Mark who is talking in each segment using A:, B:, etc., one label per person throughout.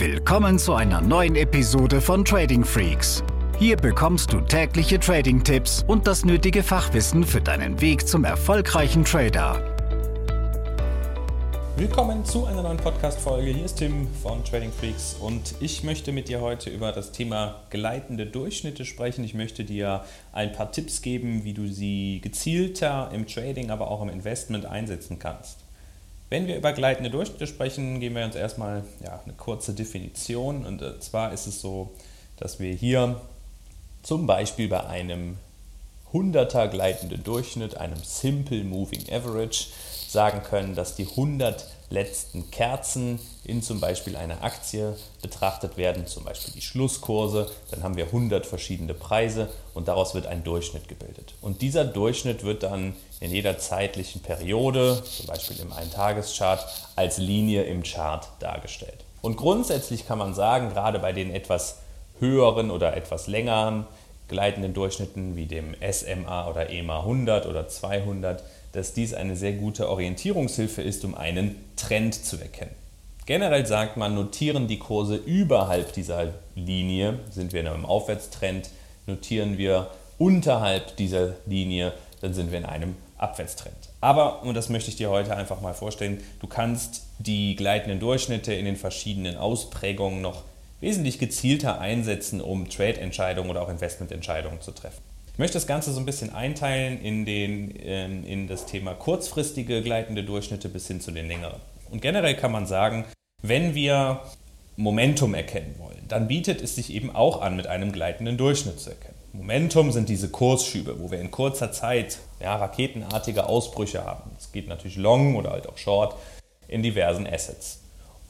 A: Willkommen zu einer neuen Episode von Trading Freaks. Hier bekommst du tägliche Trading-Tipps und das nötige Fachwissen für deinen Weg zum erfolgreichen Trader.
B: Willkommen zu einer neuen Podcast-Folge. Hier ist Tim von Trading Freaks und ich möchte mit dir heute über das Thema gleitende Durchschnitte sprechen. Ich möchte dir ein paar Tipps geben, wie du sie gezielter im Trading, aber auch im Investment einsetzen kannst. Wenn wir über gleitende Durchschnitte sprechen, geben wir uns erstmal ja, eine kurze Definition. Und äh, zwar ist es so, dass wir hier zum Beispiel bei einem 100er gleitenden Durchschnitt, einem Simple Moving Average, sagen können, dass die 100 letzten Kerzen in zum Beispiel einer Aktie betrachtet werden, zum Beispiel die Schlusskurse, dann haben wir 100 verschiedene Preise und daraus wird ein Durchschnitt gebildet. Und dieser Durchschnitt wird dann in jeder zeitlichen Periode, zum Beispiel im Eintageschart, als Linie im Chart dargestellt. Und grundsätzlich kann man sagen, gerade bei den etwas höheren oder etwas längeren gleitenden Durchschnitten wie dem SMA oder EMA 100 oder 200, dass dies eine sehr gute Orientierungshilfe ist, um einen Trend zu erkennen. Generell sagt man, notieren die Kurse überhalb dieser Linie, sind wir in einem Aufwärtstrend, notieren wir unterhalb dieser Linie, dann sind wir in einem Abwärtstrend. Aber, und das möchte ich dir heute einfach mal vorstellen, du kannst die gleitenden Durchschnitte in den verschiedenen Ausprägungen noch wesentlich gezielter einsetzen, um Trade-Entscheidungen oder auch Investment-Entscheidungen zu treffen. Ich möchte das Ganze so ein bisschen einteilen in, den, ähm, in das Thema kurzfristige gleitende Durchschnitte bis hin zu den längeren. Und generell kann man sagen, wenn wir Momentum erkennen wollen, dann bietet es sich eben auch an, mit einem gleitenden Durchschnitt zu erkennen. Momentum sind diese Kursschübe, wo wir in kurzer Zeit ja, raketenartige Ausbrüche haben. Es geht natürlich long oder halt auch short in diversen Assets.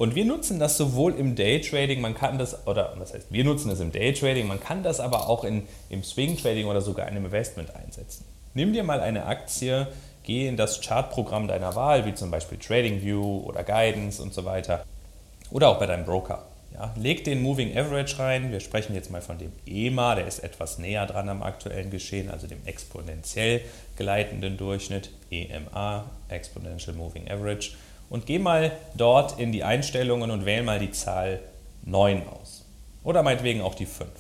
B: Und wir nutzen das sowohl im Daytrading, man kann das, oder was heißt, wir nutzen das im Daytrading, man kann das aber auch in, im Swing-Trading oder sogar in einem Investment einsetzen. Nimm dir mal eine Aktie, geh in das Chartprogramm deiner Wahl, wie zum Beispiel TradingView oder Guidance und so weiter, oder auch bei deinem Broker. Ja, leg den Moving Average rein. Wir sprechen jetzt mal von dem EMA, der ist etwas näher dran am aktuellen Geschehen, also dem exponentiell gleitenden Durchschnitt, EMA, Exponential Moving Average und geh mal dort in die Einstellungen und wähl mal die Zahl 9 aus. Oder meinetwegen auch die 5.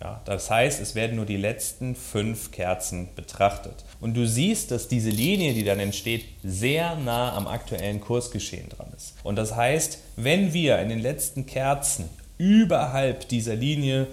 B: Ja, das heißt, es werden nur die letzten fünf Kerzen betrachtet. Und du siehst, dass diese Linie, die dann entsteht, sehr nah am aktuellen Kursgeschehen dran ist. Und das heißt, wenn wir in den letzten Kerzen überhalb dieser Linie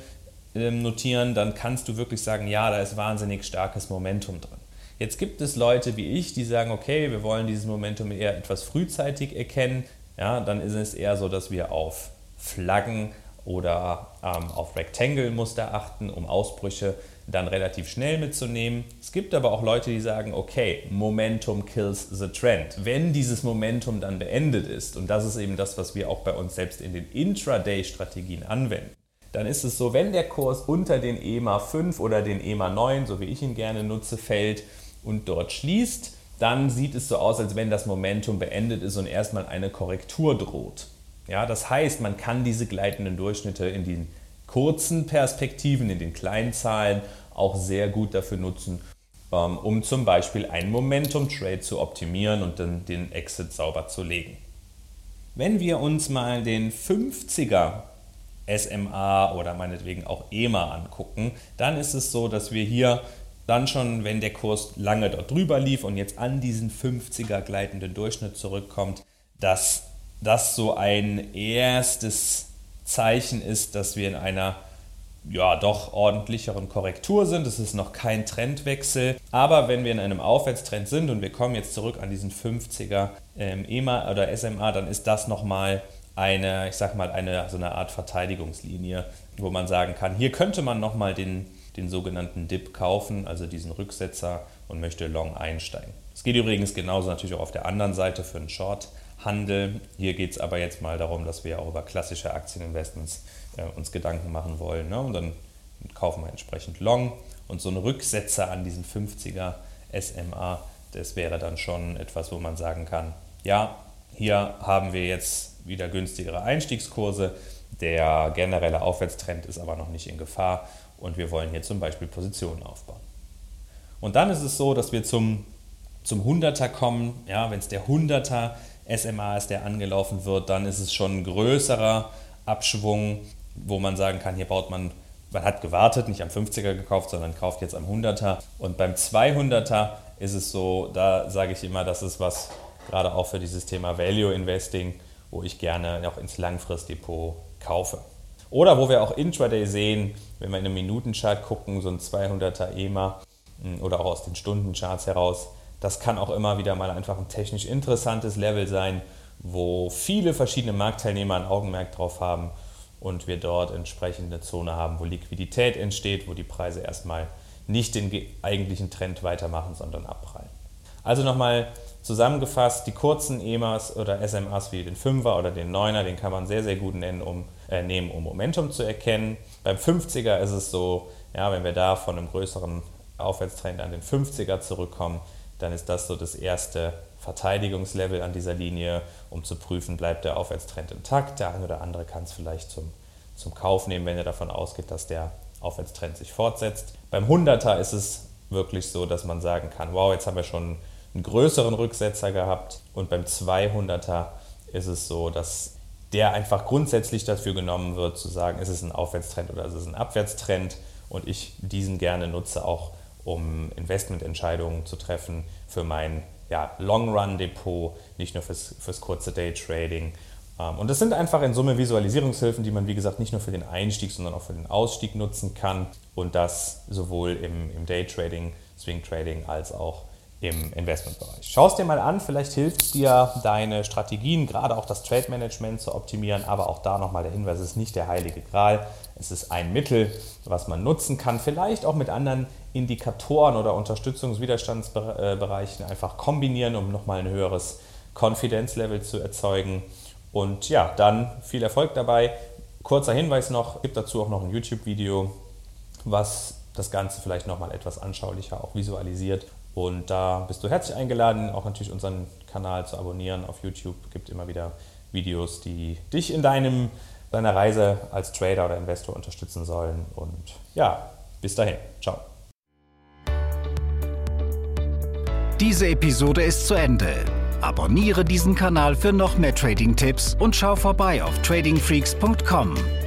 B: äh, notieren, dann kannst du wirklich sagen, ja, da ist wahnsinnig starkes Momentum drin. Jetzt gibt es Leute wie ich, die sagen, okay, wir wollen dieses Momentum eher etwas frühzeitig erkennen. Ja, dann ist es eher so, dass wir auf Flaggen oder ähm, auf Rectangle-Muster achten, um Ausbrüche dann relativ schnell mitzunehmen. Es gibt aber auch Leute, die sagen, okay, Momentum kills the trend. Wenn dieses Momentum dann beendet ist, und das ist eben das, was wir auch bei uns selbst in den Intraday-Strategien anwenden, dann ist es so, wenn der Kurs unter den EMA 5 oder den EMA 9, so wie ich ihn gerne nutze, fällt, und dort schließt, dann sieht es so aus, als wenn das Momentum beendet ist und erstmal eine Korrektur droht. Ja, das heißt, man kann diese gleitenden Durchschnitte in den kurzen Perspektiven, in den kleinen Zahlen auch sehr gut dafür nutzen, ähm, um zum Beispiel einen Momentum-Trade zu optimieren und dann den Exit sauber zu legen. Wenn wir uns mal den 50er SMA oder meinetwegen auch EMA angucken, dann ist es so, dass wir hier dann schon, wenn der Kurs lange dort drüber lief und jetzt an diesen 50er gleitenden Durchschnitt zurückkommt, dass das so ein erstes Zeichen ist, dass wir in einer ja, doch ordentlicheren Korrektur sind. Es ist noch kein Trendwechsel. Aber wenn wir in einem Aufwärtstrend sind und wir kommen jetzt zurück an diesen 50er ähm, EMA oder SMA, dann ist das nochmal eine, ich sag mal, eine, so eine Art Verteidigungslinie, wo man sagen kann, hier könnte man nochmal den den sogenannten Dip kaufen, also diesen Rücksetzer und möchte long einsteigen. Es geht übrigens genauso natürlich auch auf der anderen Seite für einen Short-Handel. Hier geht es aber jetzt mal darum, dass wir auch über klassische Aktieninvestments äh, uns Gedanken machen wollen. Ne? Und dann kaufen wir entsprechend long und so ein Rücksetzer an diesen 50er SMA, das wäre dann schon etwas, wo man sagen kann, ja, hier haben wir jetzt wieder günstigere Einstiegskurse. Der generelle Aufwärtstrend ist aber noch nicht in Gefahr und wir wollen hier zum Beispiel Positionen aufbauen. Und dann ist es so, dass wir zum, zum 100er kommen. Ja, wenn es der 100er SMA ist, der angelaufen wird, dann ist es schon ein größerer Abschwung, wo man sagen kann, hier baut man, man hat gewartet, nicht am 50er gekauft, sondern kauft jetzt am 100er. Und beim 200er ist es so, da sage ich immer, das ist was gerade auch für dieses Thema Value Investing, wo ich gerne auch ins Langfristdepot kaufe. Oder wo wir auch Intraday sehen, wenn wir in einem Minutenchart gucken, so ein 200er EMA hm, oder auch aus den Stundencharts heraus, das kann auch immer wieder mal einfach ein technisch interessantes Level sein, wo viele verschiedene Marktteilnehmer ein Augenmerk drauf haben und wir dort entsprechende Zone haben, wo Liquidität entsteht, wo die Preise erstmal nicht den eigentlichen Trend weitermachen, sondern abprallen. Also nochmal zusammengefasst, die kurzen EMAs oder SMAs wie den 5er oder den 9er, den kann man sehr, sehr gut nennen, um, äh, nehmen, um Momentum zu erkennen. Beim 50er ist es so, ja, wenn wir da von einem größeren Aufwärtstrend an den 50er zurückkommen, dann ist das so das erste Verteidigungslevel an dieser Linie, um zu prüfen, bleibt der Aufwärtstrend intakt. Der eine oder andere kann es vielleicht zum, zum Kauf nehmen, wenn er davon ausgeht, dass der Aufwärtstrend sich fortsetzt. Beim 100er ist es wirklich so, dass man sagen kann, wow, jetzt haben wir schon einen größeren Rücksetzer gehabt und beim 200er ist es so, dass der einfach grundsätzlich dafür genommen wird, zu sagen, ist es ein Aufwärtstrend oder ist es ein Abwärtstrend und ich diesen gerne nutze auch, um Investmententscheidungen zu treffen für mein ja, Long-Run-Depot, nicht nur fürs, fürs kurze Day-Trading. Ähm, und das sind einfach in Summe Visualisierungshilfen, die man, wie gesagt, nicht nur für den Einstieg, sondern auch für den Ausstieg nutzen kann. Und das sowohl im, im Day-Trading, Swing-Trading als auch im Investmentbereich. Schau es dir mal an, vielleicht hilft dir deine Strategien, gerade auch das Trade Management zu optimieren, aber auch da nochmal der Hinweis, es ist nicht der heilige Gral, es ist ein Mittel, was man nutzen kann, vielleicht auch mit anderen Indikatoren oder Unterstützungswiderstandsbereichen einfach kombinieren, um nochmal ein höheres Confidence-Level zu erzeugen. Und ja, dann viel Erfolg dabei. Kurzer Hinweis noch, gibt dazu auch noch ein YouTube-Video, was das Ganze vielleicht nochmal etwas anschaulicher auch visualisiert und da bist du herzlich eingeladen, auch natürlich unseren Kanal zu abonnieren auf YouTube. Gibt immer wieder Videos, die dich in deinem, deiner Reise als Trader oder Investor unterstützen sollen. Und ja, bis dahin. Ciao.
A: Diese Episode ist zu Ende. Abonniere diesen Kanal für noch mehr Trading-Tipps und schau vorbei auf tradingfreaks.com.